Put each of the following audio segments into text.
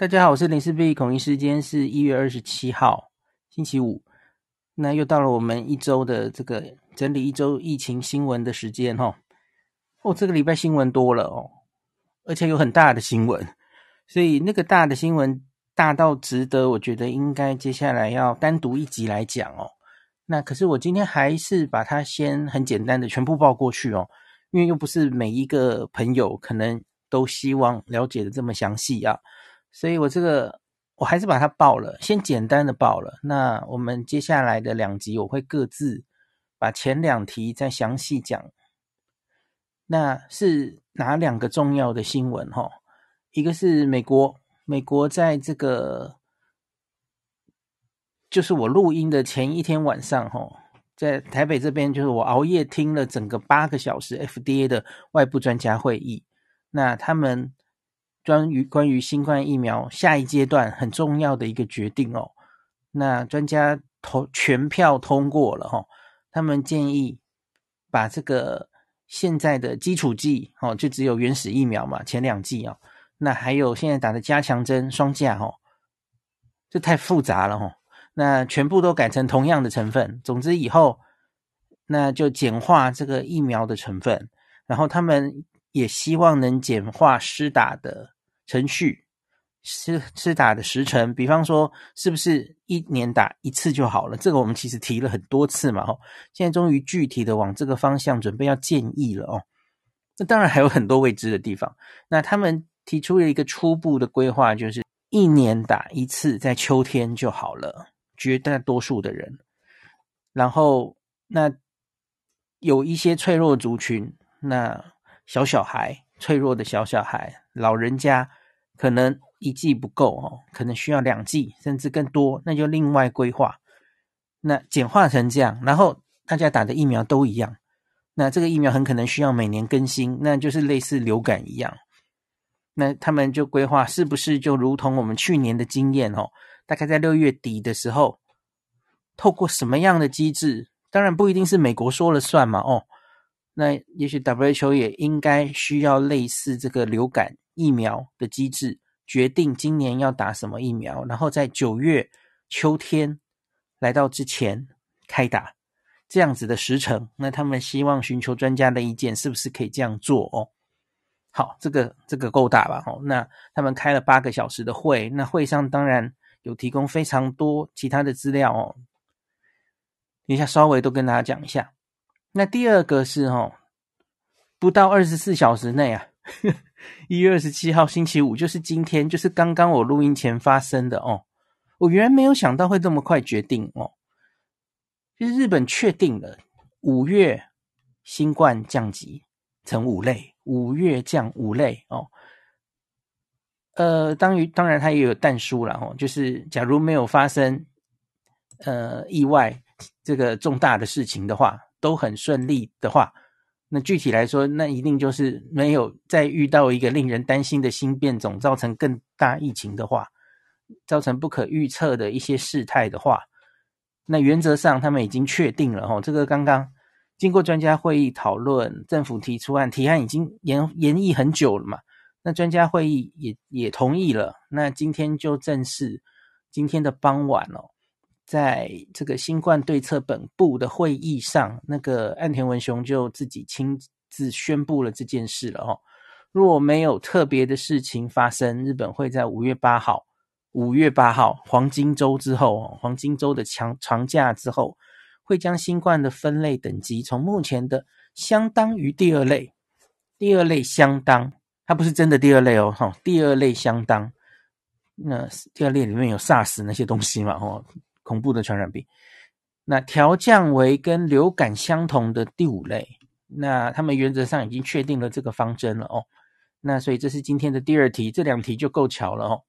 大家好，我是林氏璧孔医师，今天是一月二十七号，星期五。那又到了我们一周的这个整理一周疫情新闻的时间哈。哦，这个礼拜新闻多了哦，而且有很大的新闻，所以那个大的新闻大到值得，我觉得应该接下来要单独一集来讲哦。那可是我今天还是把它先很简单的全部报过去哦，因为又不是每一个朋友可能都希望了解的这么详细啊。所以我这个我还是把它报了，先简单的报了。那我们接下来的两集我会各自把前两题再详细讲。那是哪两个重要的新闻？哈，一个是美国，美国在这个就是我录音的前一天晚上，哈，在台北这边，就是我熬夜听了整个八个小时 FDA 的外部专家会议。那他们。关于关于新冠疫苗下一阶段很重要的一个决定哦，那专家投全票通过了哈，他们建议把这个现在的基础剂哦，就只有原始疫苗嘛，前两剂哦，那还有现在打的加强针双价哦，这太复杂了哈，那全部都改成同样的成分，总之以后那就简化这个疫苗的成分，然后他们也希望能简化施打的。程序是是打的时程，比方说是不是一年打一次就好了？这个我们其实提了很多次嘛，哦，现在终于具体的往这个方向准备要建议了哦。那当然还有很多未知的地方。那他们提出了一个初步的规划，就是一年打一次，在秋天就好了，绝大多数的人。然后那有一些脆弱族群，那小小孩，脆弱的小小孩，老人家。可能一剂不够哦，可能需要两剂甚至更多，那就另外规划。那简化成这样，然后大家打的疫苗都一样，那这个疫苗很可能需要每年更新，那就是类似流感一样。那他们就规划是不是就如同我们去年的经验哦，大概在六月底的时候，透过什么样的机制？当然不一定是美国说了算嘛哦，那也许 WHO 也应该需要类似这个流感。疫苗的机制决定今年要打什么疫苗，然后在九月秋天来到之前开打，这样子的时程。那他们希望寻求专家的意见，是不是可以这样做哦？好，这个这个够大吧？哦，那他们开了八个小时的会，那会上当然有提供非常多其他的资料哦。等一下稍微都跟大家讲一下。那第二个是哦，不到二十四小时内啊。一月二十七号星期五，就是今天，就是刚刚我录音前发生的哦。我原来没有想到会这么快决定哦。就是日本确定了五月新冠降级成五类，五月降五类哦。呃，当于当然它也有但书了哦，就是假如没有发生呃意外这个重大的事情的话，都很顺利的话。那具体来说，那一定就是没有再遇到一个令人担心的新变种，造成更大疫情的话，造成不可预测的一些事态的话，那原则上他们已经确定了哈，这个刚刚经过专家会议讨论，政府提出案，提案已经研研议很久了嘛，那专家会议也也同意了，那今天就正式今天的傍晚哦。在这个新冠对策本部的会议上，那个岸田文雄就自己亲自宣布了这件事了哦。若没有特别的事情发生，日本会在五月八号，五月八号黄金周之后，黄金周的长长假之后，会将新冠的分类等级从目前的相当于第二类，第二类相当，它不是真的第二类哦，哈，第二类相当，那第二类里面有 SARS 那些东西嘛，哦。恐怖的传染病，那调降为跟流感相同的第五类，那他们原则上已经确定了这个方针了哦。那所以这是今天的第二题，这两题就够巧了哦。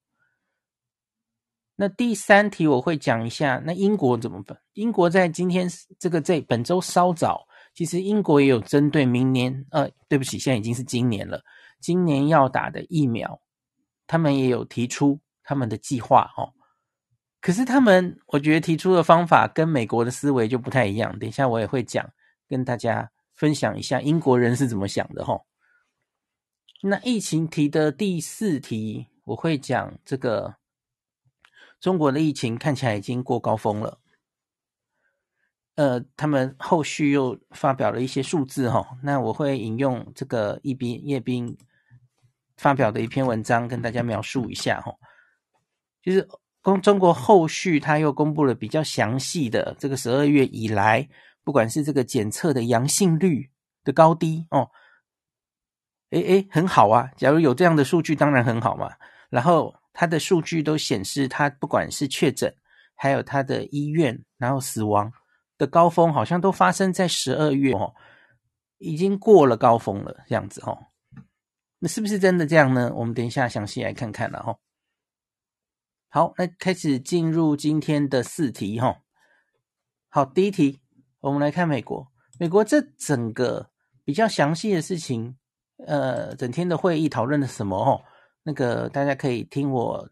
那第三题我会讲一下，那英国怎么办？英国在今天这个这本周稍早，其实英国也有针对明年，呃，对不起，现在已经是今年了，今年要打的疫苗，他们也有提出他们的计划哦。可是他们，我觉得提出的方法跟美国的思维就不太一样。等一下我也会讲，跟大家分享一下英国人是怎么想的齁。那疫情题的第四题，我会讲这个中国的疫情看起来已经过高峰了。呃，他们后续又发表了一些数字哈，那我会引用这个叶斌叶斌发表的一篇文章跟大家描述一下哈，就是公中国后续他又公布了比较详细的这个十二月以来，不管是这个检测的阳性率的高低哦。诶诶，很好啊！假如有这样的数据，当然很好嘛。然后它的数据都显示，它不管是确诊，还有它的医院，然后死亡的高峰，好像都发生在十二月哦，已经过了高峰了，这样子哦。那是不是真的这样呢？我们等一下详细来看看了哈。好，那开始进入今天的四题哈。好，第一题，我们来看美国。美国这整个比较详细的事情。呃，整天的会议讨论了什么？哦，那个大家可以听我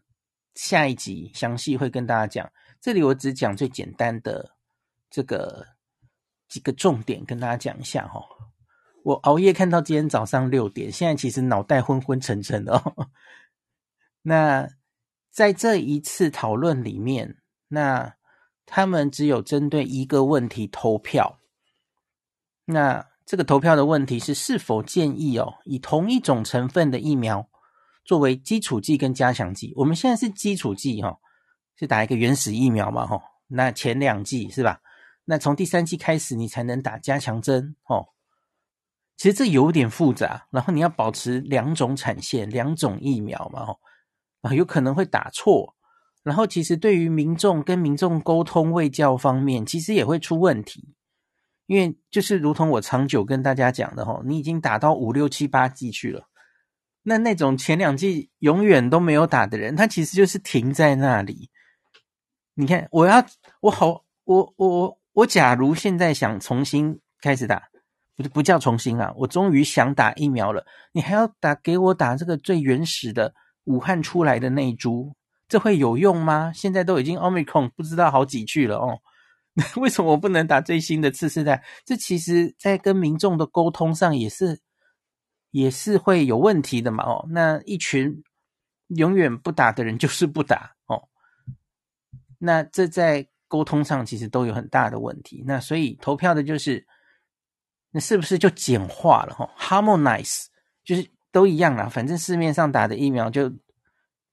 下一集详细会跟大家讲。这里我只讲最简单的这个几个重点跟大家讲一下哈。我熬夜看到今天早上六点，现在其实脑袋昏昏沉沉的哦。那在这一次讨论里面，那他们只有针对一个问题投票。那这个投票的问题是是否建议哦，以同一种成分的疫苗作为基础剂跟加强剂？我们现在是基础剂哈，是打一个原始疫苗嘛哈？那前两剂是吧？那从第三剂开始你才能打加强针哦。其实这有点复杂，然后你要保持两种产线、两种疫苗嘛哦，啊有可能会打错，然后其实对于民众跟民众沟通卫教方面，其实也会出问题。因为就是如同我长久跟大家讲的齁，你已经打到五六七八季去了，那那种前两季永远都没有打的人，他其实就是停在那里。你看，我要我好，我我我假如现在想重新开始打，不不叫重新啊，我终于想打疫苗了，你还要打给我打这个最原始的武汉出来的那一株，这会有用吗？现在都已经 Omicron 不知道好几句了哦。为什么我不能打最新的次世代？这其实在跟民众的沟通上也是也是会有问题的嘛。哦，那一群永远不打的人就是不打哦。那这在沟通上其实都有很大的问题。那所以投票的就是，那是不是就简化了？哈，harmonize 就是都一样啦，反正市面上打的疫苗就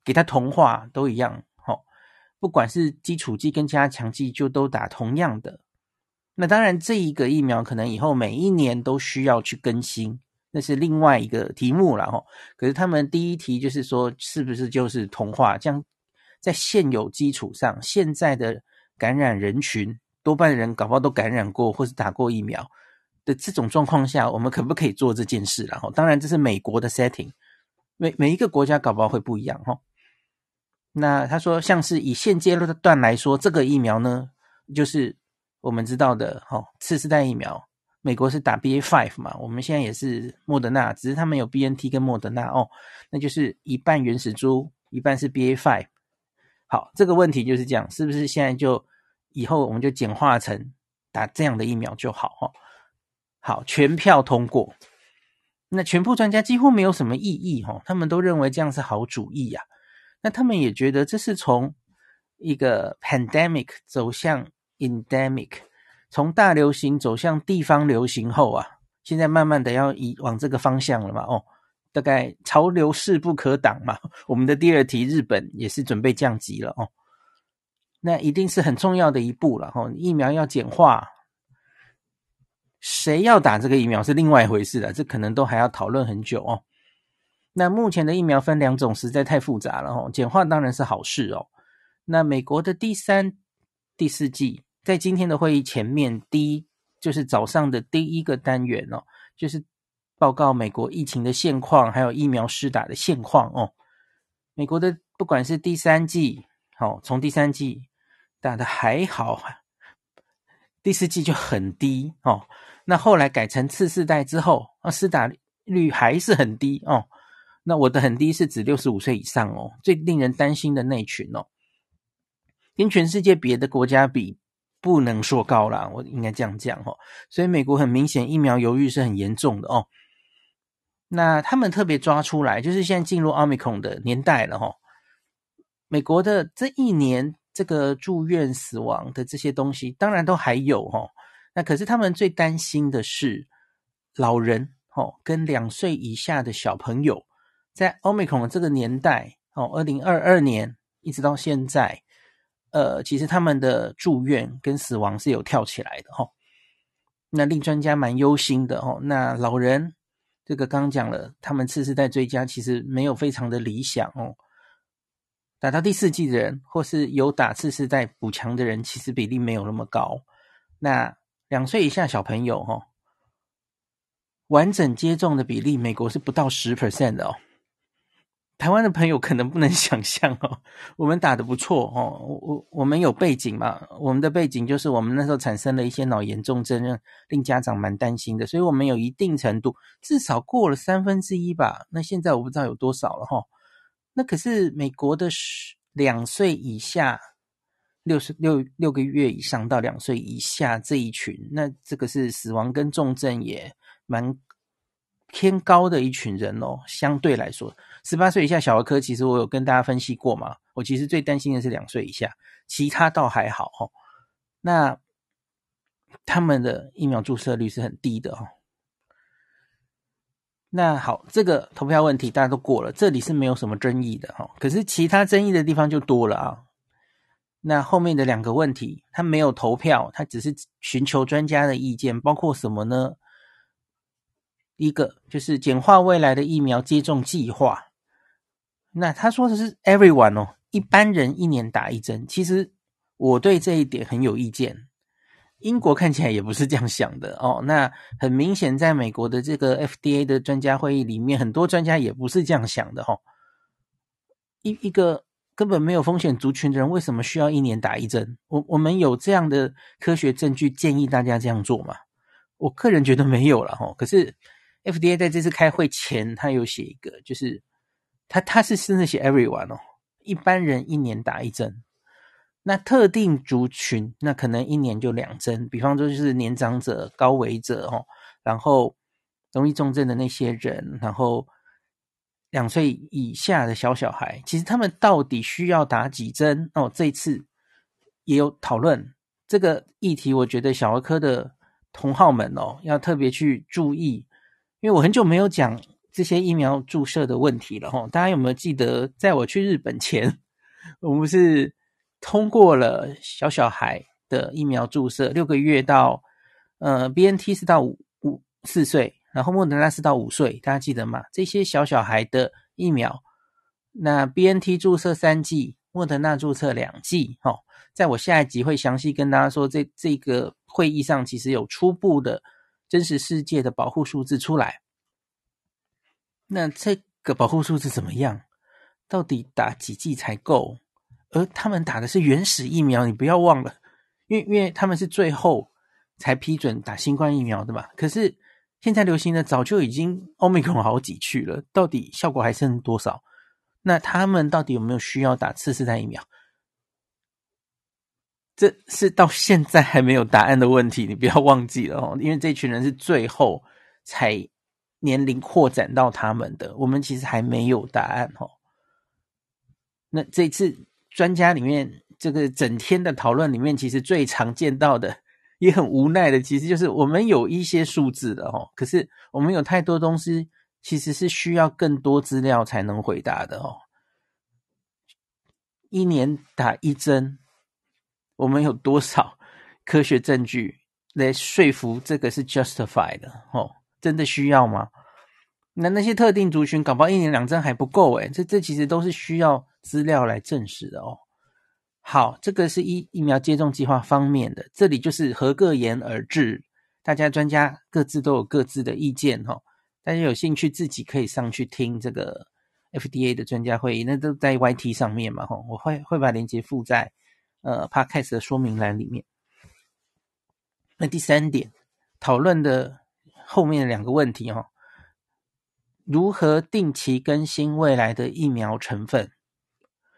给它同化，都一样。不管是基础剂跟加强剂，就都打同样的。那当然，这一个疫苗可能以后每一年都需要去更新，那是另外一个题目了哈。可是他们第一题就是说，是不是就是同化？这样在现有基础上，现在的感染人群多半人搞不好都感染过或是打过疫苗的这种状况下，我们可不可以做这件事？然后，当然这是美国的 setting，每每一个国家搞不好会不一样哈。那他说，像是以现阶段来说，这个疫苗呢，就是我们知道的，哦，次世代疫苗，美国是打 BA.5 嘛，我们现在也是莫德纳，只是他们有 BNT 跟莫德纳哦，那就是一半原始株，一半是 BA.5。好，这个问题就是这样，是不是现在就以后我们就简化成打这样的疫苗就好？哈，好，全票通过，那全部专家几乎没有什么异议，哈，他们都认为这样是好主意呀。那他们也觉得这是从一个 pandemic 走向 endemic，从大流行走向地方流行后啊，现在慢慢的要移往这个方向了嘛？哦，大概潮流势不可挡嘛。我们的第二题，日本也是准备降级了哦，那一定是很重要的一步了哦。疫苗要简化，谁要打这个疫苗是另外一回事了，这可能都还要讨论很久哦。那目前的疫苗分两种，实在太复杂了哦。简化当然是好事哦。那美国的第三、第四季，在今天的会议前面，第一就是早上的第一个单元哦，就是报告美国疫情的现况，还有疫苗施打的现况哦。美国的不管是第三季，好，从第三季打的还好，第四季就很低哦。那后来改成次世代之后，啊，施打率还是很低哦。那我的很低是指六十五岁以上哦，最令人担心的那群哦，跟全世界别的国家比，不能说高啦，我应该这样讲哦。所以美国很明显疫苗犹豫是很严重的哦。那他们特别抓出来，就是现在进入奥密克戎的年代了哈。美国的这一年，这个住院死亡的这些东西，当然都还有哈。那可是他们最担心的是老人哦，跟两岁以下的小朋友，在奥密克戎这个年代哦，二零二二年一直到现在，呃，其实他们的住院跟死亡是有跳起来的哈。那令专家蛮忧心的哦。那老人这个刚讲了，他们次世代追加其实没有非常的理想哦。打到第四剂的人，或是有打次世代补强的人，其实比例没有那么高。那两岁以下小朋友，哈，完整接种的比例，美国是不到十 percent 的哦。台湾的朋友可能不能 想象哦，我们打得不错哦，我我们有背景嘛，我们的背景就是我们那时候产生了一些脑炎重症，令家长蛮担心的，所以我们有一定程度，至少过了三分之一吧。那现在我不知道有多少了哈。那可是美国的两岁以下。六十六六个月以上到两岁以下这一群，那这个是死亡跟重症也蛮偏高的一群人哦。相对来说，十八岁以下小儿科，其实我有跟大家分析过嘛。我其实最担心的是两岁以下，其他倒还好哦。那他们的疫苗注射率是很低的哦。那好，这个投票问题大家都过了，这里是没有什么争议的哈。可是其他争议的地方就多了啊。那后面的两个问题，他没有投票，他只是寻求专家的意见，包括什么呢？一个就是简化未来的疫苗接种计划。那他说的是 everyone 哦，一般人一年打一针。其实我对这一点很有意见。英国看起来也不是这样想的哦。那很明显，在美国的这个 FDA 的专家会议里面，很多专家也不是这样想的哈、哦。一一个。根本没有风险族群的人，为什么需要一年打一针？我我们有这样的科学证据建议大家这样做吗？我个人觉得没有了哈。可是 FDA 在这次开会前，他有写一个，就是他他是真的写 everyone 哦，一般人一年打一针，那特定族群那可能一年就两针，比方说就是年长者、高危者哦，然后容易重症的那些人，然后。两岁以下的小小孩，其实他们到底需要打几针？哦，这一次也有讨论这个议题。我觉得小儿科的同好们哦，要特别去注意，因为我很久没有讲这些疫苗注射的问题了哈。大家有没有记得，在我去日本前，我们是通过了小小孩的疫苗注射，六个月到呃 BNT 是到五五四岁。然后莫德纳是到五岁，大家记得吗？这些小小孩的疫苗，那 BNT 注射三剂，莫德纳注射两剂。哦，在我下一集会详细跟大家说，这这个会议上其实有初步的真实世界的保护数字出来。那这个保护数字怎么样？到底打几剂才够？而他们打的是原始疫苗，你不要忘了，因为因为他们是最后才批准打新冠疫苗的嘛。可是。现在流行的早就已经 Omicron 好几去了，到底效果还剩多少？那他们到底有没有需要打次世代疫苗？这是到现在还没有答案的问题，你不要忘记了哦，因为这群人是最后才年龄扩展到他们的，我们其实还没有答案哦。那这次专家里面，这个整天的讨论里面，其实最常见到的。也很无奈的，其实就是我们有一些数字的哦，可是我们有太多东西，其实是需要更多资料才能回答的哦。一年打一针，我们有多少科学证据来说服这个是 justified 的哦？真的需要吗？那那些特定族群，搞不好一年两针还不够诶，这这其实都是需要资料来证实的哦。好，这个是疫疫苗接种计划方面的，这里就是合个言而至，大家专家各自都有各自的意见哈。大家有兴趣自己可以上去听这个 FDA 的专家会议，那都在 YT 上面嘛哈，我会会把链接附在呃 Podcast 的说明栏里面。那第三点讨论的后面的两个问题哈，如何定期更新未来的疫苗成分，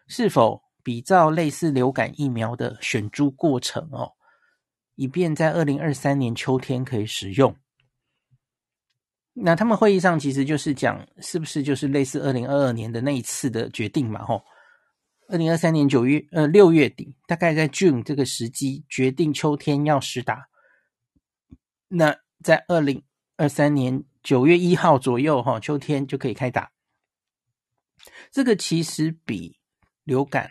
是否？比照类似流感疫苗的选株过程哦，以便在二零二三年秋天可以使用。那他们会议上其实就是讲，是不是就是类似二零二二年的那一次的决定嘛？吼，二零二三年九月呃六月底，大概在 June 这个时机决定秋天要实打。那在二零二三年九月一号左右，哈，秋天就可以开打。这个其实比流感，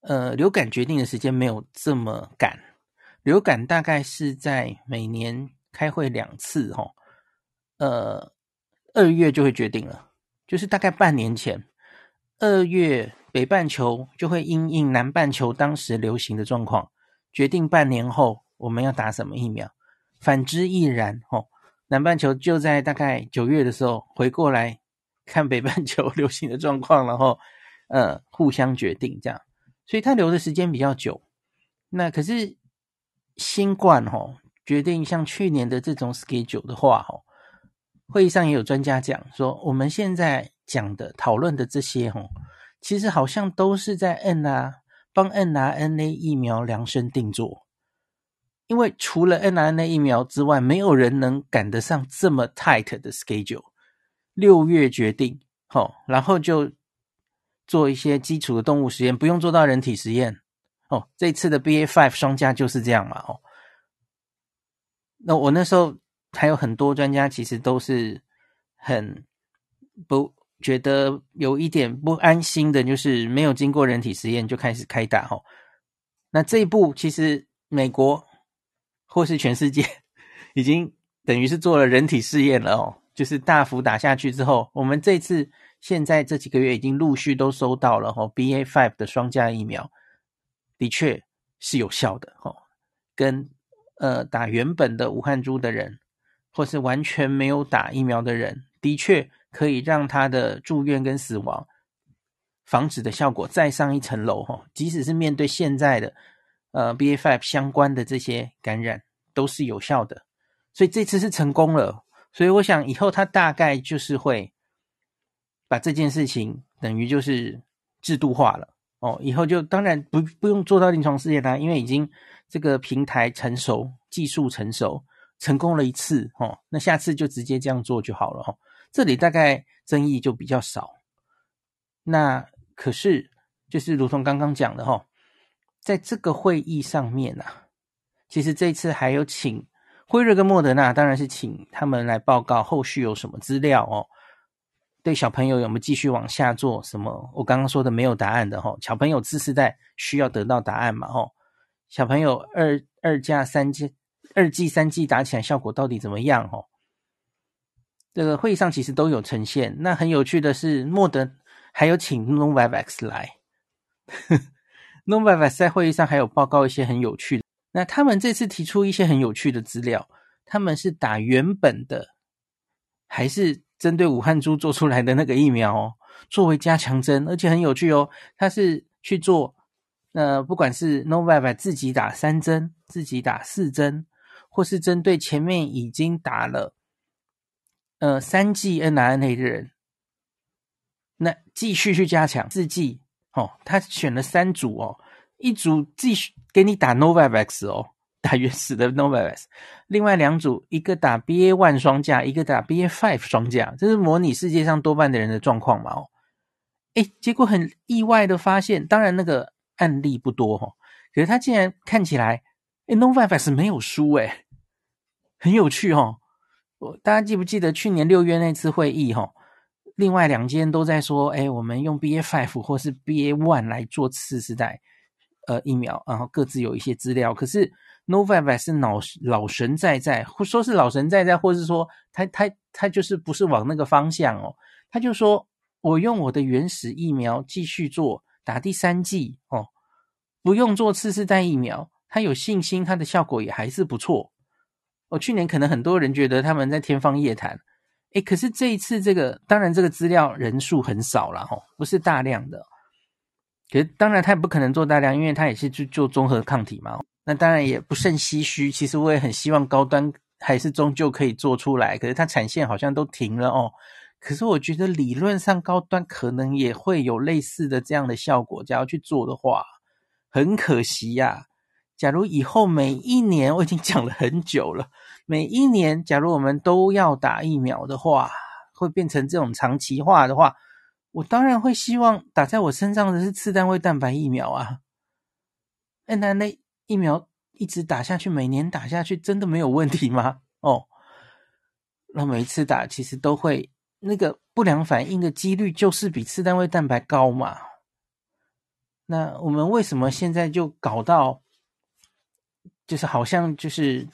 呃，流感决定的时间没有这么赶。流感大概是在每年开会两次，吼。呃，二月就会决定了，就是大概半年前，二月北半球就会因应南半球当时流行的状况，决定半年后我们要打什么疫苗。反之亦然，哦，南半球就在大概九月的时候回过来看北半球 流行的状况，然后呃互相决定这样，所以他留的时间比较久。那可是新冠哦，决定像去年的这种 schedule 的话，哦。会议上也有专家讲说，我们现在讲的、讨论的这些，吼，其实好像都是在 N 啊，帮 mRNA 疫苗量身定做。因为除了 n r n a 疫苗之外，没有人能赶得上这么 tight 的 schedule。六月决定，吼，然后就做一些基础的动物实验，不用做到人体实验。哦，这次的 BA.5 双价就是这样嘛，哦。那我那时候。还有很多专家其实都是很不觉得有一点不安心的，就是没有经过人体实验就开始开打哈。那这一步其实美国或是全世界 已经等于是做了人体试验了哦，就是大幅打下去之后，我们这次现在这几个月已经陆续都收到了哦，B A five 的双价疫苗的确是有效的哦，跟呃打原本的武汉株的人。或是完全没有打疫苗的人，的确可以让他的住院跟死亡防止的效果再上一层楼哈。即使是面对现在的呃 B A five 相关的这些感染，都是有效的。所以这次是成功了。所以我想以后他大概就是会把这件事情等于就是制度化了哦。以后就当然不不用做到临床试验啦，因为已经这个平台成熟，技术成熟。成功了一次，哦，那下次就直接这样做就好了，哦，这里大概争议就比较少。那可是就是如同刚刚讲的，哈，在这个会议上面啊，其实这次还有请辉瑞跟莫德纳，当然是请他们来报告后续有什么资料哦。对小朋友有没有继续往下做什么？我刚刚说的没有答案的，哈，小朋友知识在需要得到答案嘛，哈，小朋友二二加三价。二 G、三 G 打起来效果到底怎么样？哦，这个会议上其实都有呈现。那很有趣的是，莫德还有请 Novavax 来，Novavax 在会议上还有报告一些很有趣的。那他们这次提出一些很有趣的资料，他们是打原本的，还是针对武汉株做出来的那个疫苗哦，作为加强针，而且很有趣哦，他是去做，呃，不管是 Novavax 自己打三针，自己打四针。或是针对前面已经打了呃三剂 mRNA 的人，那继续去加强四剂哦，他选了三组哦，一组继续给你打 Novavax 哦，打原始的 Novavax，另外两组一个打 BA one 双价，一个打 BA five 双价，这是模拟世界上多半的人的状况嘛哦，诶，结果很意外的发现，当然那个案例不多哈、哦，可是他竟然看起来。诶 Novavax 没有输诶，很有趣哦。我大家记不记得去年六月那次会议哈？另外两间都在说，诶我们用 BA five 或是 BA one 来做次世代呃疫苗，然后各自有一些资料。可是 Novavax 是老老神在在，或说是老神在在，或是说他他他就是不是往那个方向哦。他就说我用我的原始疫苗继续做打第三剂哦，不用做次世代疫苗。他有信心，他的效果也还是不错。我、去年可能很多人觉得他们在天方夜谭，诶，可是这一次这个，当然这个资料人数很少了哈，不是大量的。可是当然他也不可能做大量，因为他也是去做综合抗体嘛。那当然也不甚唏嘘。其实我也很希望高端还是终究可以做出来，可是它产线好像都停了哦。可是我觉得理论上高端可能也会有类似的这样的效果，假如去做的话，很可惜呀、啊。假如以后每一年，我已经讲了很久了，每一年，假如我们都要打疫苗的话，会变成这种长期化的话，我当然会希望打在我身上的是次单位蛋白疫苗啊。mRNA 疫苗一直打下去，每年打下去，真的没有问题吗？哦，那每一次打其实都会那个不良反应的几率就是比次单位蛋白高嘛。那我们为什么现在就搞到，就是好像就是，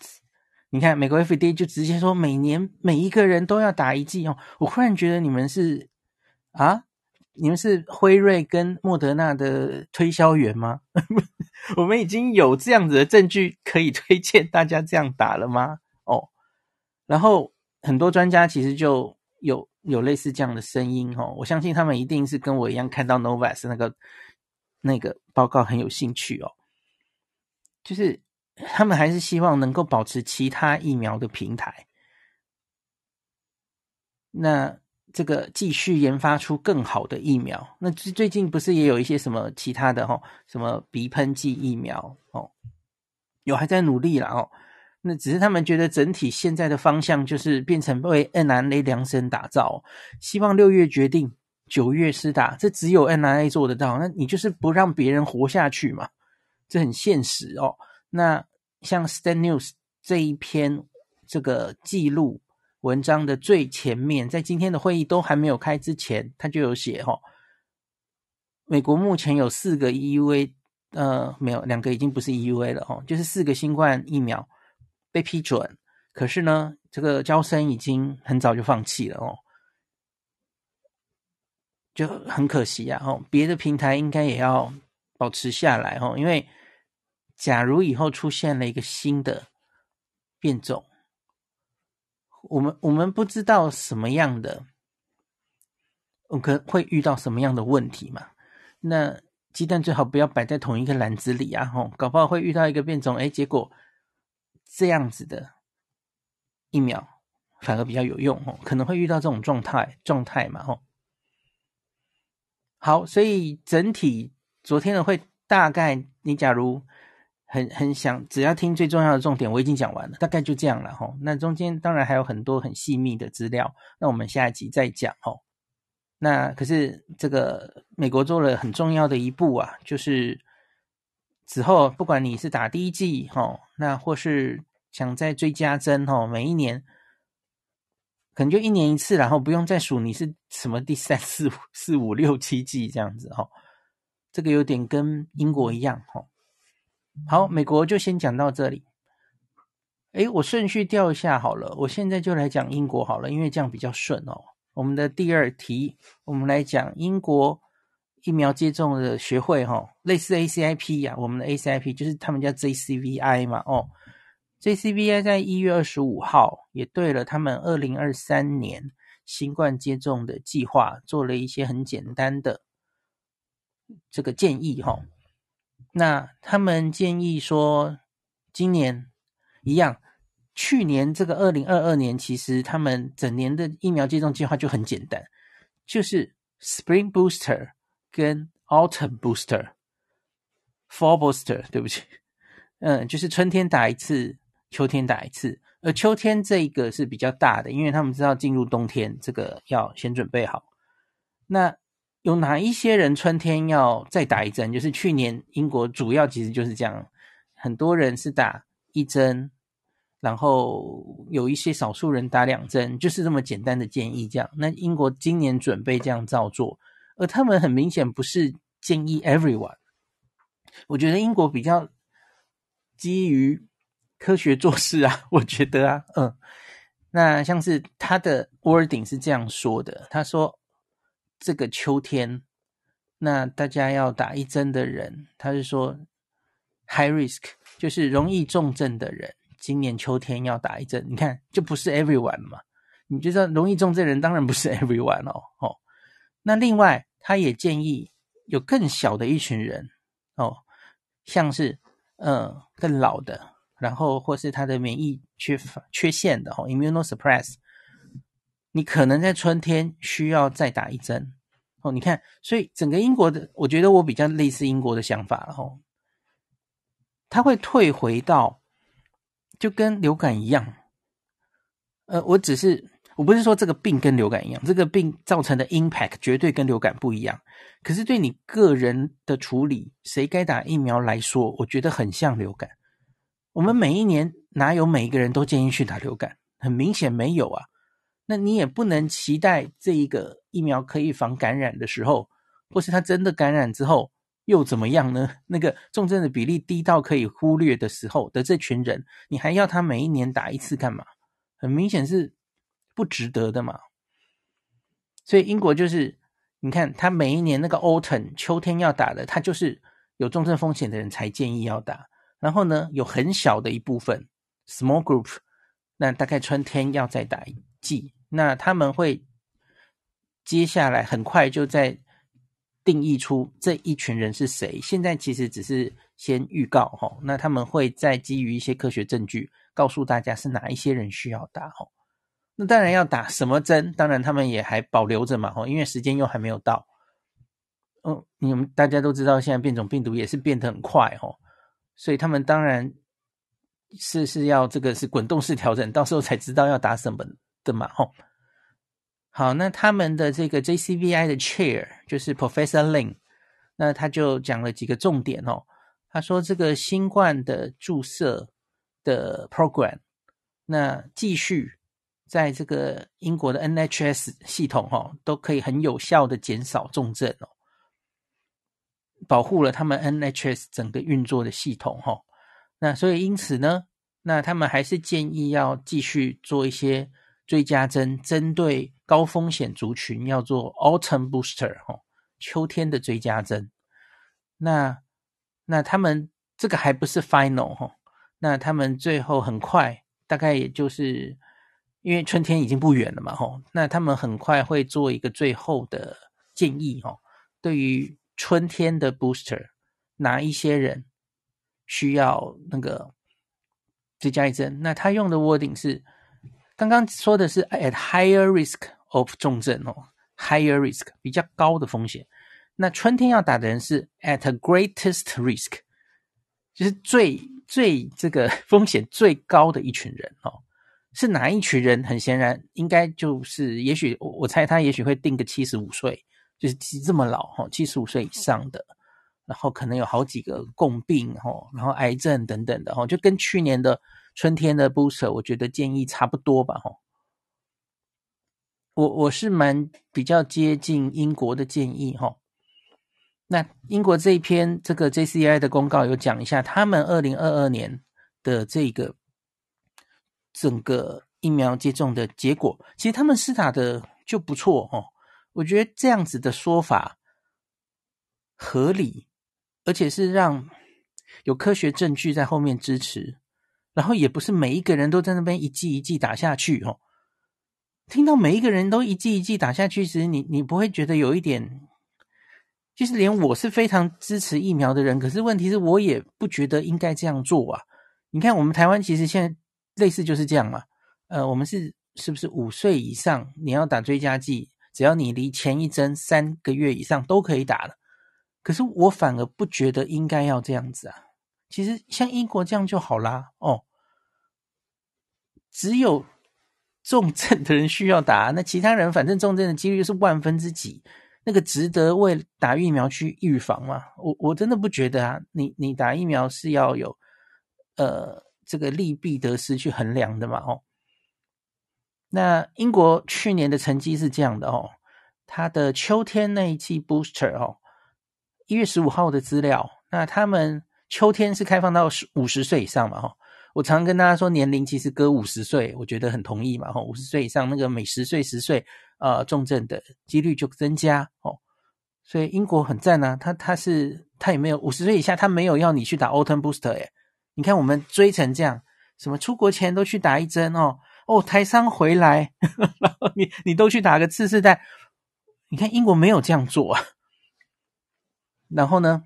你看美国 FDA 就直接说每年每一个人都要打一剂哦。我忽然觉得你们是啊，你们是辉瑞跟莫德纳的推销员吗？我们已经有这样子的证据可以推荐大家这样打了吗？哦，然后很多专家其实就有有类似这样的声音哦，我相信他们一定是跟我一样看到 Novas 那个。那个报告很有兴趣哦，就是他们还是希望能够保持其他疫苗的平台，那这个继续研发出更好的疫苗。那最最近不是也有一些什么其他的哦，什么鼻喷剂疫苗哦，有还在努力啦哦。那只是他们觉得整体现在的方向就是变成为 n r a 量身打造，希望六月决定。九月施打，这只有 n r a 做得到。那你就是不让别人活下去嘛？这很现实哦。那像 Stat News 这一篇这个记录文章的最前面，在今天的会议都还没有开之前，他就有写哦。美国目前有四个 EUA，呃，没有两个已经不是 EUA 了哦，就是四个新冠疫苗被批准。可是呢，这个娇生已经很早就放弃了哦。就很可惜啊！哦，别的平台应该也要保持下来哦，因为假如以后出现了一个新的变种，我们我们不知道什么样的，我可会遇到什么样的问题嘛？那鸡蛋最好不要摆在同一个篮子里啊！哦，搞不好会遇到一个变种，哎，结果这样子的疫苗反而比较有用哦，可能会遇到这种状态状态嘛？哦。好，所以整体昨天的会大概，你假如很很想，只要听最重要的重点，我已经讲完了，大概就这样了齁。那中间当然还有很多很细密的资料，那我们下一集再讲齁。那可是这个美国做了很重要的一步啊，就是此后不管你是打第一剂齁，那或是想再追加针齁，每一年。可能就一年一次，然后不用再数你是什么第三、四、四、五、六、七季这样子哈。这个有点跟英国一样哈。好，美国就先讲到这里。诶，我顺序调一下好了，我现在就来讲英国好了，因为这样比较顺哦。我们的第二题，我们来讲英国疫苗接种的学会哈，类似 ACIP 呀，我们的 ACIP 就是他们叫 JCVI 嘛哦。JCVI 在一月二十五号也对了他们二零二三年新冠接种的计划做了一些很简单的这个建议哈。那他们建议说，今年一样，去年这个二零二二年其实他们整年的疫苗接种计划就很简单，就是 Spring Booster 跟 Autumn Booster，Fall Booster，对不起，嗯，就是春天打一次。秋天打一次，而秋天这一个是比较大的，因为他们知道进入冬天，这个要先准备好。那有哪一些人春天要再打一针？就是去年英国主要其实就是这样，很多人是打一针，然后有一些少数人打两针，就是这么简单的建议。这样，那英国今年准备这样照做，而他们很明显不是建议 everyone。我觉得英国比较基于。科学做事啊，我觉得啊，嗯，那像是他的 wording 是这样说的，他说这个秋天，那大家要打一针的人，他是说 high risk，就是容易重症的人，今年秋天要打一针，你看就不是 everyone 嘛，你觉得容易重症的人当然不是 everyone 哦，哦，那另外他也建议有更小的一群人哦，像是嗯更老的。然后或是他的免疫缺乏缺陷的哦，immunosuppress，你可能在春天需要再打一针哦。你看，所以整个英国的，我觉得我比较类似英国的想法哦。它会退回到就跟流感一样。呃，我只是我不是说这个病跟流感一样，这个病造成的 impact 绝对跟流感不一样。可是对你个人的处理，谁该打疫苗来说，我觉得很像流感。我们每一年哪有每一个人都建议去打流感？很明显没有啊。那你也不能期待这一个疫苗可以防感染的时候，或是他真的感染之后又怎么样呢？那个重症的比例低到可以忽略的时候的这群人，你还要他每一年打一次干嘛？很明显是不值得的嘛。所以英国就是，你看他每一年那个 autumn 秋天要打的，他就是有重症风险的人才建议要打。然后呢，有很小的一部分 small group，那大概春天要再打一剂。那他们会接下来很快就在定义出这一群人是谁。现在其实只是先预告哈，那他们会再基于一些科学证据，告诉大家是哪一些人需要打哈。那当然要打什么针，当然他们也还保留着嘛哈，因为时间又还没有到。嗯，你们大家都知道，现在变种病毒也是变得很快哈，所以他们当然是是要这个是滚动式调整，到时候才知道要打什么。的嘛，吼，好，那他们的这个 JCVI 的 Chair 就是 Professor Lin，那他就讲了几个重点哦。他说这个新冠的注射的 program，那继续在这个英国的 NHS 系统哈，都可以很有效的减少重症哦，保护了他们 NHS 整个运作的系统哈。那所以因此呢，那他们还是建议要继续做一些。追加针针对高风险族群要做 Autumn Booster 哈，秋天的追加针。那那他们这个还不是 Final 哈，那他们最后很快，大概也就是因为春天已经不远了嘛哈，那他们很快会做一个最后的建议哈。对于春天的 Booster，哪一些人需要那个追加一针？那他用的 wording 是。刚刚说的是 at higher risk of 重症哦，higher risk 比较高的风险。那春天要打的人是 at greatest risk，就是最最这个风险最高的一群人哦。是哪一群人？很显然，应该就是，也许我我猜他也许会定个七十五岁，就是这么老哈，七十五岁以上的，然后可能有好几个共病哈，然后癌症等等的哈，就跟去年的。春天的 booster，我觉得建议差不多吧，吼。我我是蛮比较接近英国的建议，哈。那英国这一篇这个 JCI 的公告有讲一下，他们二零二二年的这个整个疫苗接种的结果，其实他们施打的就不错，吼。我觉得这样子的说法合理，而且是让有科学证据在后面支持。然后也不是每一个人都在那边一剂一剂打下去哦。听到每一个人都一剂一剂打下去时，你你不会觉得有一点，就是连我是非常支持疫苗的人，可是问题是我也不觉得应该这样做啊。你看我们台湾其实现在类似就是这样嘛。呃，我们是是不是五岁以上你要打追加剂，只要你离前一针三个月以上都可以打了。可是我反而不觉得应该要这样子啊。其实像英国这样就好啦哦。只有重症的人需要打，那其他人反正重症的几率是万分之几，那个值得为打疫苗去预防吗？我我真的不觉得啊！你你打疫苗是要有呃这个利弊得失去衡量的嘛？哦，那英国去年的成绩是这样的哦，他的秋天那一季 booster 哦，一月十五号的资料，那他们秋天是开放到五十岁以上嘛？哈。我常跟大家说，年龄其实隔五十岁，我觉得很同意嘛。吼，五十岁以上，那个每十岁十岁，呃，重症的几率就增加。哦，所以英国很赞啊，他他是他也没有五十岁以下，他没有要你去打 Autumn Booster 诶。你看我们追成这样，什么出国前都去打一针哦，哦，台商回来，然后你你都去打个次世代。你看英国没有这样做啊。然后呢，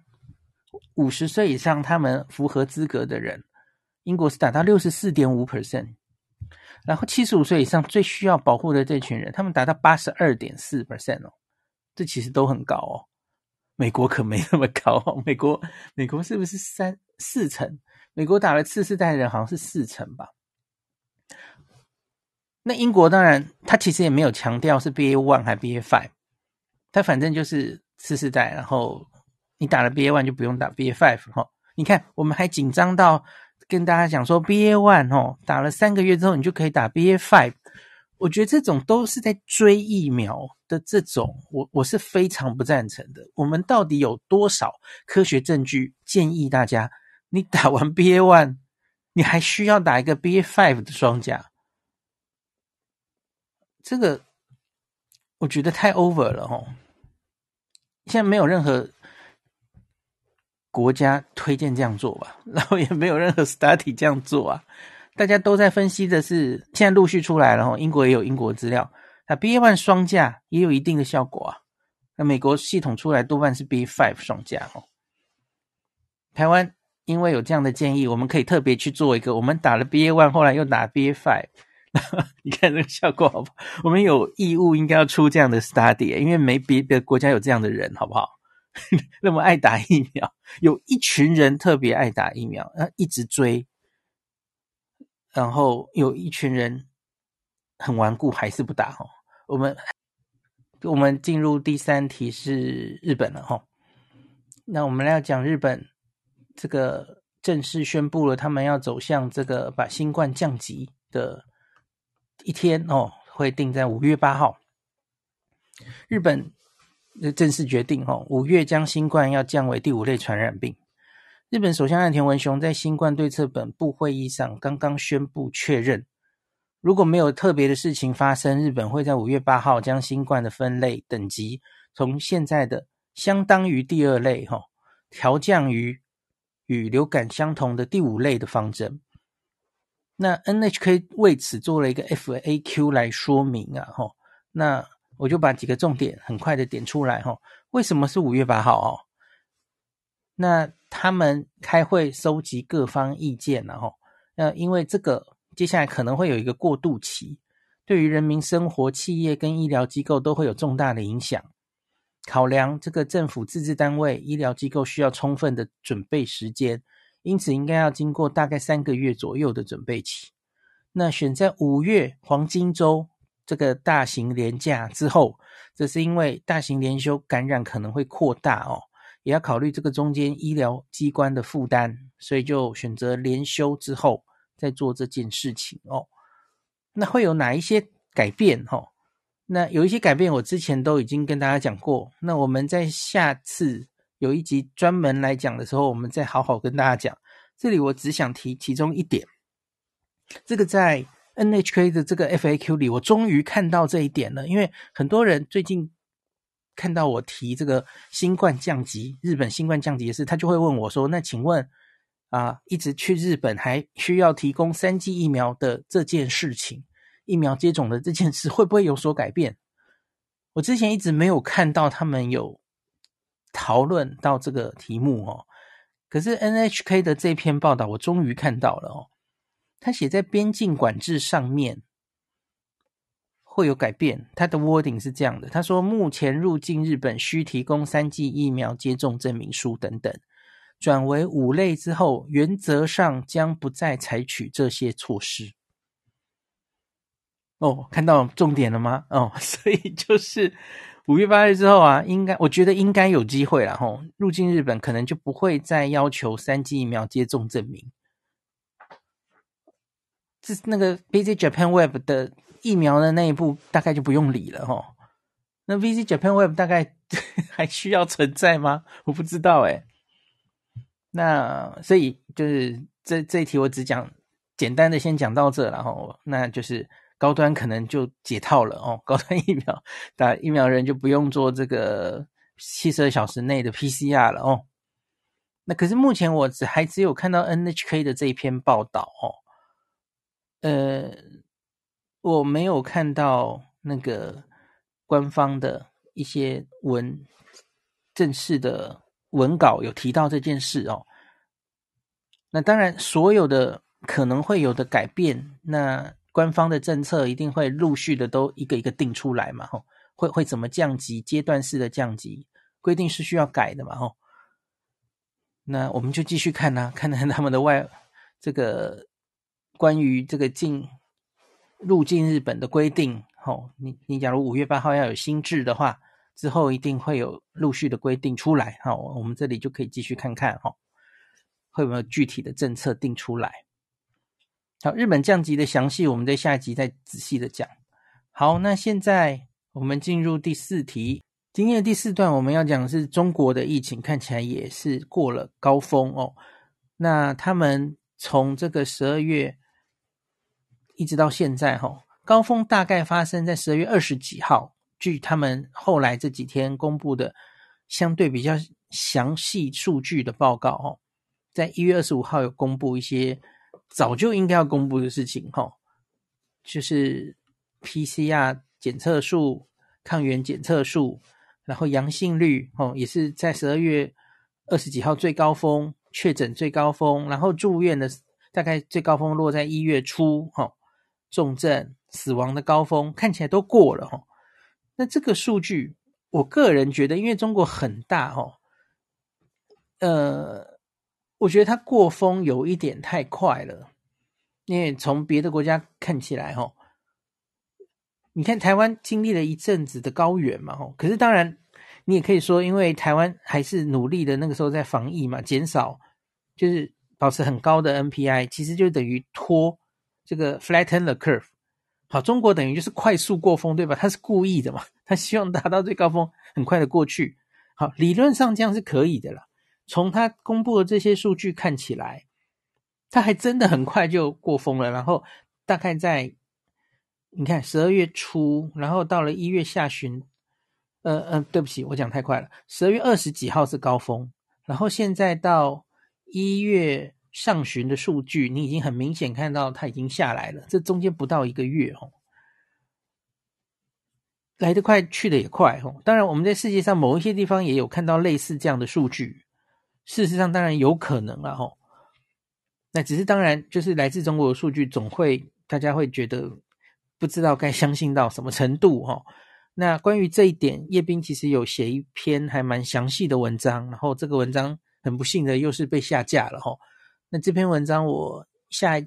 五十岁以上他们符合资格的人。英国是达到六十四点五 percent，然后七十五岁以上最需要保护的这群人，他们达到八十二点四 percent 哦，这其实都很高哦。美国可没那么高哦，美国美国是不是三四成？美国打了次世代的人好像是四成吧。那英国当然，他其实也没有强调是 BA one 还 BA five，他反正就是次世代，然后你打了 BA one 就不用打 BA five 哈。你看，我们还紧张到跟大家讲说 BA one 哦，打了三个月之后你就可以打 BA five。我觉得这种都是在追疫苗的这种，我我是非常不赞成的。我们到底有多少科学证据建议大家，你打完 BA one，你还需要打一个 BA five 的双价？这个我觉得太 over 了哦！现在没有任何国家推荐这样做吧，然后也没有任何 study 这样做啊。大家都在分析的是，现在陆续出来了齁，英国也有英国资料，那 BA.1 双价也有一定的效果啊。那美国系统出来多半是 B five 双价哦。台湾因为有这样的建议，我们可以特别去做一个，我们打了 BA.1，后来又打 BA.5。你看这个效果好不好？我们有义务应该要出这样的 study，因为没别的国家有这样的人，好不好？那么爱打疫苗，有一群人特别爱打疫苗，然后一直追，然后有一群人很顽固，还是不打。哈，我们我们进入第三题是日本了，哈。那我们来要讲日本这个正式宣布了，他们要走向这个把新冠降级的。一天哦，会定在五月八号。日本正式决定哦，五月将新冠要降为第五类传染病。日本首相岸田文雄在新冠对策本部会议上刚刚宣布确认，如果没有特别的事情发生，日本会在五月八号将新冠的分类等级从现在的相当于第二类哈，调降于与流感相同的第五类的方针。那 NHK 为此做了一个 FAQ 来说明啊，吼，那我就把几个重点很快的点出来，吼，为什么是五月八号哦？那他们开会收集各方意见，然后，那因为这个接下来可能会有一个过渡期，对于人民生活、企业跟医疗机构都会有重大的影响。考量这个政府自治单位、医疗机构需要充分的准备时间。因此，应该要经过大概三个月左右的准备期。那选在五月黄金周这个大型连假之后，这是因为大型连休感染可能会扩大哦，也要考虑这个中间医疗机关的负担，所以就选择连休之后再做这件事情哦。那会有哪一些改变？哈，那有一些改变，我之前都已经跟大家讲过。那我们在下次。有一集专门来讲的时候，我们再好好跟大家讲。这里我只想提其中一点，这个在 NHK 的这个 FAQ 里，我终于看到这一点了。因为很多人最近看到我提这个新冠降级，日本新冠降级的事，他就会问我说：“那请问啊，一直去日本还需要提供三剂疫苗的这件事情，疫苗接种的这件事会不会有所改变？”我之前一直没有看到他们有。讨论到这个题目哦，可是 NHK 的这篇报道我终于看到了哦，他写在边境管制上面会有改变，他的 wording 是这样的，他说目前入境日本需提供三剂疫苗接种证明书等等，转为五类之后，原则上将不再采取这些措施。哦，看到重点了吗？哦，所以就是。五月八日之后啊，应该我觉得应该有机会了吼。入境日本可能就不会再要求三剂疫苗接种证明。这那个 VZ Japan Web 的疫苗的那一步大概就不用理了哦。那 VZ Japan Web 大概 还需要存在吗？我不知道诶。那所以就是这这一题我只讲简单的先讲到这，然后那就是。高端可能就解套了哦，高端疫苗打疫苗人就不用做这个七十二小时内的 PCR 了哦。那可是目前我只还只有看到 NHK 的这一篇报道哦，呃，我没有看到那个官方的一些文正式的文稿有提到这件事哦。那当然，所有的可能会有的改变，那。官方的政策一定会陆续的都一个一个定出来嘛，吼，会会怎么降级，阶段式的降级规定是需要改的嘛，吼。那我们就继续看呐、看看他们的外这个关于这个进入境日本的规定，哦，你你假如五月八号要有新制的话，之后一定会有陆续的规定出来，好，我们这里就可以继续看看，哈，会有没有具体的政策定出来。好，日本降级的详细，我们在下一集再仔细的讲。好，那现在我们进入第四题。今天的第四段我们要讲的是中国的疫情，看起来也是过了高峰哦。那他们从这个十二月一直到现在，哈，高峰大概发生在十二月二十几号。据他们后来这几天公布的相对比较详细数据的报告，哦，在一月二十五号有公布一些早就应该要公布的事情，哈，就是 PCR 检测数、抗原检测数。然后阳性率哦，也是在十二月二十几号最高峰，确诊最高峰，然后住院的大概最高峰落在一月初哈，重症死亡的高峰看起来都过了哈。那这个数据，我个人觉得，因为中国很大哈，呃，我觉得它过峰有一点太快了，因为从别的国家看起来哈。你看台湾经历了一阵子的高原嘛，吼，可是当然你也可以说，因为台湾还是努力的那个时候在防疫嘛，减少就是保持很高的 NPI，其实就等于拖这个 flatten the curve。好，中国等于就是快速过峰，对吧？他是故意的嘛，他希望达到最高峰，很快的过去。好，理论上这样是可以的了。从他公布的这些数据看起来，他还真的很快就过峰了，然后大概在。你看，十二月初，然后到了一月下旬，呃呃，对不起，我讲太快了。十二月二十几号是高峰，然后现在到一月上旬的数据，你已经很明显看到它已经下来了。这中间不到一个月哦，来得快，去得也快哦。当然，我们在世界上某一些地方也有看到类似这样的数据。事实上，当然有可能了哈。那只是当然，就是来自中国的数据，总会大家会觉得。不知道该相信到什么程度哈？那关于这一点，叶斌其实有写一篇还蛮详细的文章，然后这个文章很不幸的又是被下架了哈。那这篇文章我下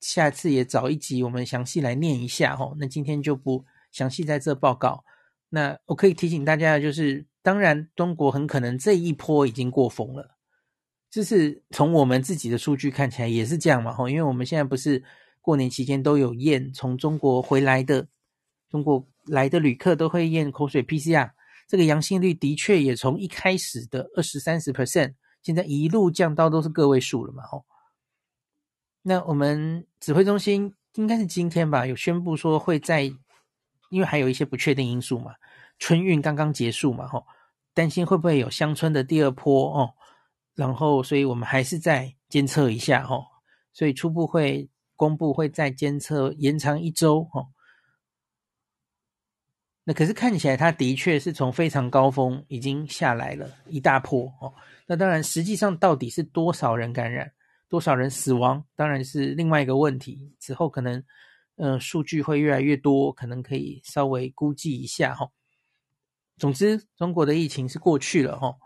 下次也找一集我们详细来念一下哈。那今天就不详细在这报告。那我可以提醒大家的就是，当然中国很可能这一波已经过峰了，就是从我们自己的数据看起来也是这样嘛吼，因为我们现在不是。过年期间都有验从中国回来的中国来的旅客都会验口水 PCR，这个阳性率的确也从一开始的二十三十 percent，现在一路降到都是个位数了嘛。吼，那我们指挥中心应该是今天吧，有宣布说会在，因为还有一些不确定因素嘛，春运刚刚结束嘛，吼，担心会不会有乡村的第二波哦，然后所以我们还是再监测一下吼，所以初步会。公布会再监测延长一周，哦，那可是看起来它的确是从非常高峰已经下来了一大波，哦，那当然实际上到底是多少人感染，多少人死亡，当然是另外一个问题。之后可能，呃，数据会越来越多，可能可以稍微估计一下，哈。总之，中国的疫情是过去了，哈。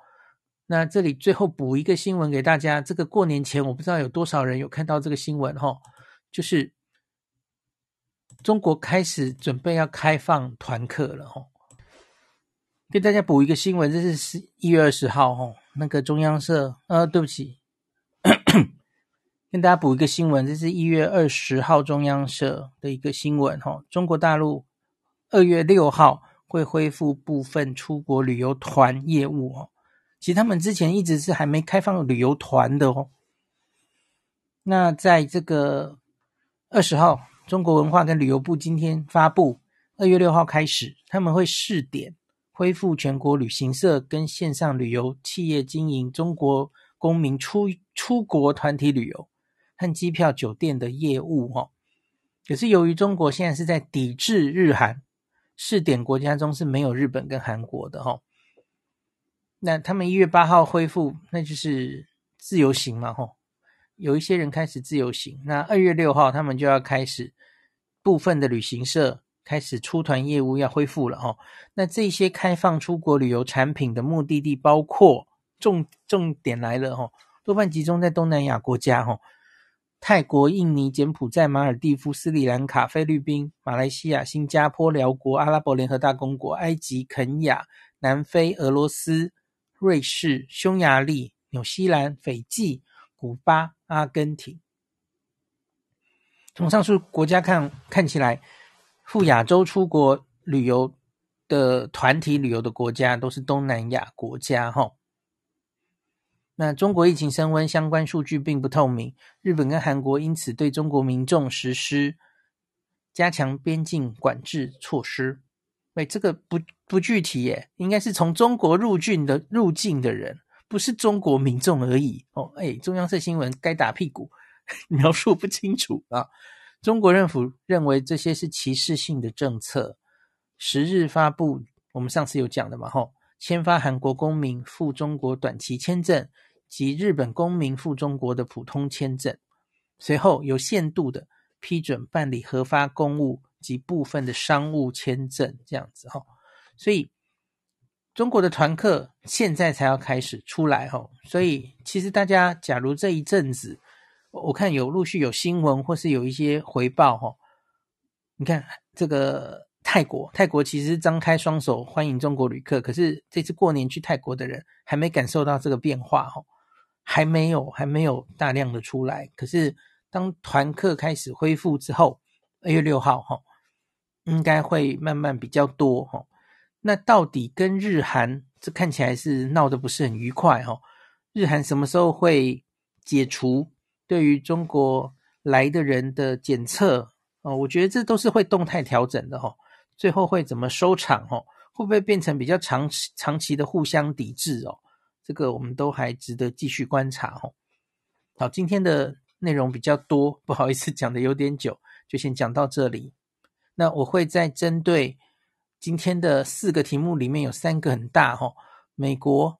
那这里最后补一个新闻给大家，这个过年前我不知道有多少人有看到这个新闻，哈。就是中国开始准备要开放团课了吼，给大家补一个新闻，这是十一月二十号吼，那个中央社呃，对不起，跟大家补一个新闻，这是一月二十号中央社的一个新闻哦，中国大陆二月六号会恢复部分出国旅游团业务哦，其实他们之前一直是还没开放旅游团的哦，那在这个。二十号，中国文化跟旅游部今天发布，二月六号开始，他们会试点恢复全国旅行社跟线上旅游企业经营中国公民出出国团体旅游和机票酒店的业务哈。可是由于中国现在是在抵制日韩试点国家中是没有日本跟韩国的哈，那他们一月八号恢复，那就是自由行嘛哈。有一些人开始自由行，那二月六号他们就要开始部分的旅行社开始出团业务要恢复了哦。那这些开放出国旅游产品的目的地包括重重点来了哈，多半集中在东南亚国家哈，泰国、印尼、柬埔寨、马尔地夫、斯里兰卡、菲律宾、马来西亚、新加坡、寮国、阿拉伯联合大公国、埃及、肯亚、南非、俄罗斯、瑞士、匈牙利、纽西兰、斐济、古巴、阿根廷。从上述国家看，看起来赴亚洲出国旅游的团体旅游的国家都是东南亚国家，哈。那中国疫情升温，相关数据并不透明。日本跟韩国因此对中国民众实施加强边境管制措施。哎，这个不不具体耶，应该是从中国入境的入境的人，不是中国民众而已。哦，哎，中央社新闻该打屁股，描述不清楚啊。中国政府认为这些是歧视性的政策，十日发布。我们上次有讲的嘛，吼，签发韩国公民赴中国短期签证。及日本公民赴中国的普通签证，随后有限度的批准办理核发公务及部分的商务签证，这样子哈。所以中国的团客现在才要开始出来哈。所以其实大家假如这一阵子，我看有陆续有新闻或是有一些回报哈。你看这个泰国，泰国其实张开双手欢迎中国旅客，可是这次过年去泰国的人还没感受到这个变化哈。还没有，还没有大量的出来。可是当团客开始恢复之后，二月六号哈，应该会慢慢比较多哈。那到底跟日韩这看起来是闹得不是很愉快哈？日韩什么时候会解除对于中国来的人的检测？哦，我觉得这都是会动态调整的哈。最后会怎么收场哈？会不会变成比较长期长期的互相抵制哦？这个我们都还值得继续观察哦。好，今天的内容比较多，不好意思讲的有点久，就先讲到这里。那我会再针对今天的四个题目里面有三个很大哈。美国，